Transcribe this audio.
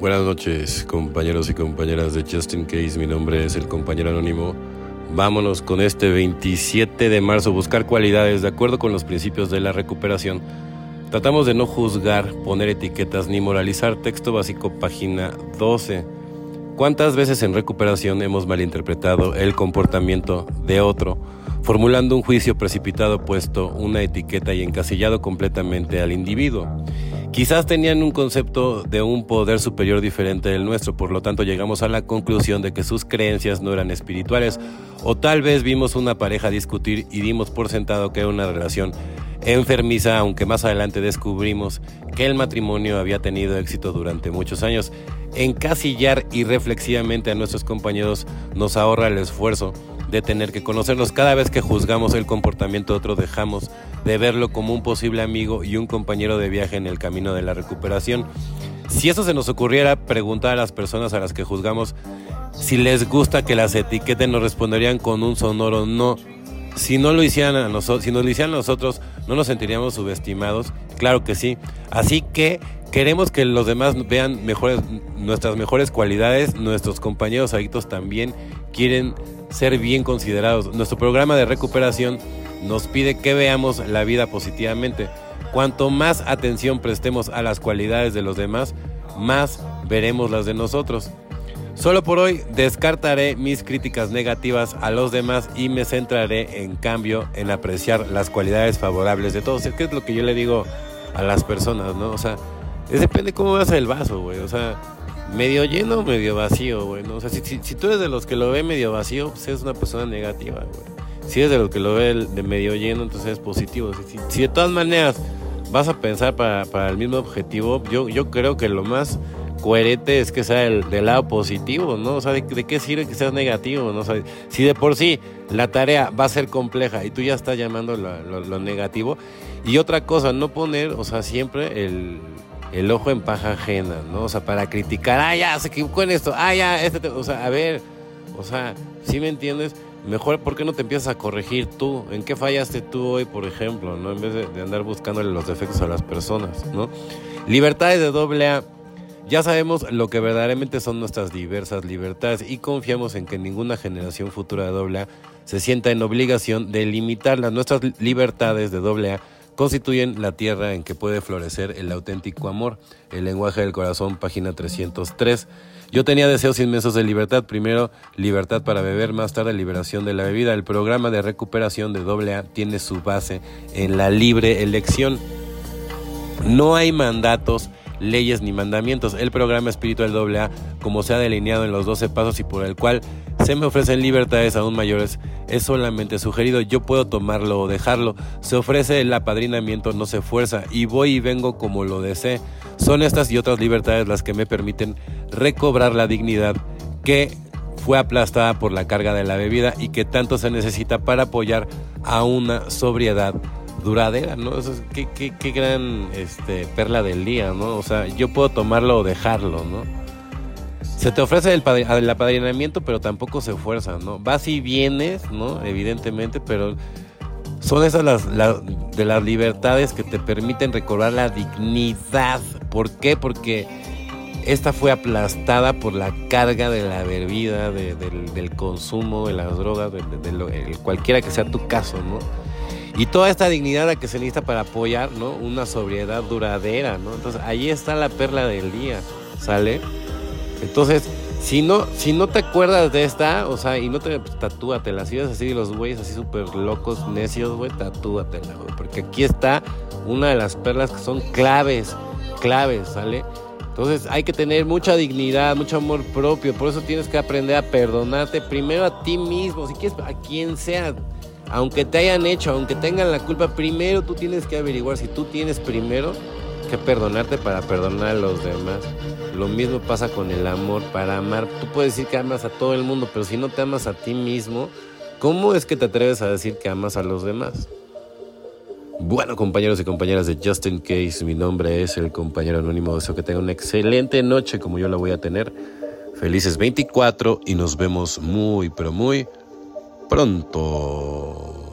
Buenas noches, compañeros y compañeras de Justin Case. Mi nombre es el compañero anónimo. Vámonos con este 27 de marzo, buscar cualidades de acuerdo con los principios de la recuperación. Tratamos de no juzgar, poner etiquetas ni moralizar. Texto básico, página 12. ¿Cuántas veces en recuperación hemos malinterpretado el comportamiento de otro, formulando un juicio precipitado, puesto una etiqueta y encasillado completamente al individuo? Quizás tenían un concepto de un poder superior diferente del nuestro, por lo tanto llegamos a la conclusión de que sus creencias no eran espirituales, o tal vez vimos una pareja discutir y dimos por sentado que era una relación enfermiza, aunque más adelante descubrimos que el matrimonio había tenido éxito durante muchos años. Encasillar irreflexivamente a nuestros compañeros nos ahorra el esfuerzo de tener que conocerlos. Cada vez que juzgamos el comportamiento de otro, dejamos de verlo como un posible amigo y un compañero de viaje en el camino de la recuperación. Si eso se nos ocurriera, preguntar a las personas a las que juzgamos si les gusta que las etiqueten, nos responderían con un sonoro no. Si no lo hicieran a nosotros, si nos lo hicieran a nosotros, no nos sentiríamos subestimados. Claro que sí. Así que queremos que los demás vean nuestras mejores cualidades. Nuestros compañeros adictos también quieren ser bien considerados. Nuestro programa de recuperación nos pide que veamos la vida positivamente. Cuanto más atención prestemos a las cualidades de los demás, más veremos las de nosotros. Solo por hoy descartaré mis críticas negativas a los demás y me centraré en cambio en apreciar las cualidades favorables de todos. ¿Qué es lo que yo le digo a las personas, no? O sea, depende cómo veas el vaso, güey. O sea, medio lleno medio vacío, güey. ¿no? O sea, si, si, tú eres de los que lo ve medio vacío, pues eres una persona negativa, güey. Si eres de los que lo ve de medio lleno, entonces es positivo. Si, si de todas maneras vas a pensar para, para, el mismo objetivo, yo, yo creo que lo más coherente es que sea el, del lado positivo, ¿no? O sea, ¿de, qué sirve que seas negativo? ¿no? O sea, si de por sí la tarea va a ser compleja y tú ya estás llamando lo, negativo. Y otra cosa, no poner, o sea, siempre el, el, ojo en paja ajena, ¿no? O sea, para criticar, ah, ya, se equivocó en esto, ah, ya, este, o sea, a ver, o sea, ¿sí me entiendes? Mejor, ¿por qué no te empiezas a corregir tú? ¿En qué fallaste tú hoy, por ejemplo, ¿no? En vez de, andar buscándole los defectos a las personas, ¿no? Libertades de doble A ya sabemos lo que verdaderamente son nuestras diversas libertades y confiamos en que ninguna generación futura de AA se sienta en obligación de limitarlas. Nuestras libertades de AA constituyen la tierra en que puede florecer el auténtico amor. El lenguaje del corazón, página 303. Yo tenía deseos inmensos de libertad. Primero, libertad para beber, más tarde, liberación de la bebida. El programa de recuperación de AA tiene su base en la libre elección. No hay mandatos leyes ni mandamientos. El programa espiritual AA, como se ha delineado en los 12 pasos y por el cual se me ofrecen libertades aún mayores, es solamente sugerido. Yo puedo tomarlo o dejarlo. Se ofrece el apadrinamiento, no se fuerza y voy y vengo como lo desee. Son estas y otras libertades las que me permiten recobrar la dignidad que fue aplastada por la carga de la bebida y que tanto se necesita para apoyar a una sobriedad duradera, ¿no? Eso es, qué, qué, qué gran este, perla del día, ¿no? O sea, yo puedo tomarlo o dejarlo, ¿no? Se te ofrece el, el apadrinamiento, pero tampoco se fuerza, ¿no? Vas y vienes, ¿no? Evidentemente, pero son esas las, de las libertades que te permiten recobrar la dignidad. ¿Por qué? Porque esta fue aplastada por la carga de la bebida, del, consumo, de las drogas, de, de, cualquiera que sea tu caso, ¿no? Y toda esta dignidad a que se necesita para apoyar, ¿no? Una sobriedad duradera, ¿no? Entonces ahí está la perla del día, ¿sale? Entonces, si no, si no te acuerdas de esta, o sea, y no te pues, tatúatela, si ves así los güeyes así súper locos, necios, güey, tatúatela, güey. Porque aquí está una de las perlas que son claves, claves, ¿sale? Entonces hay que tener mucha dignidad, mucho amor propio. Por eso tienes que aprender a perdonarte primero a ti mismo, si quieres a quien sea aunque te hayan hecho, aunque tengan la culpa, primero tú tienes que averiguar si tú tienes primero que perdonarte para perdonar a los demás. Lo mismo pasa con el amor. Para amar, tú puedes decir que amas a todo el mundo, pero si no te amas a ti mismo, ¿cómo es que te atreves a decir que amas a los demás? Bueno, compañeros y compañeras de Justin Case, mi nombre es el compañero anónimo. Deseo que tengan una excelente noche como yo la voy a tener. Felices 24 y nos vemos muy, pero muy pronto.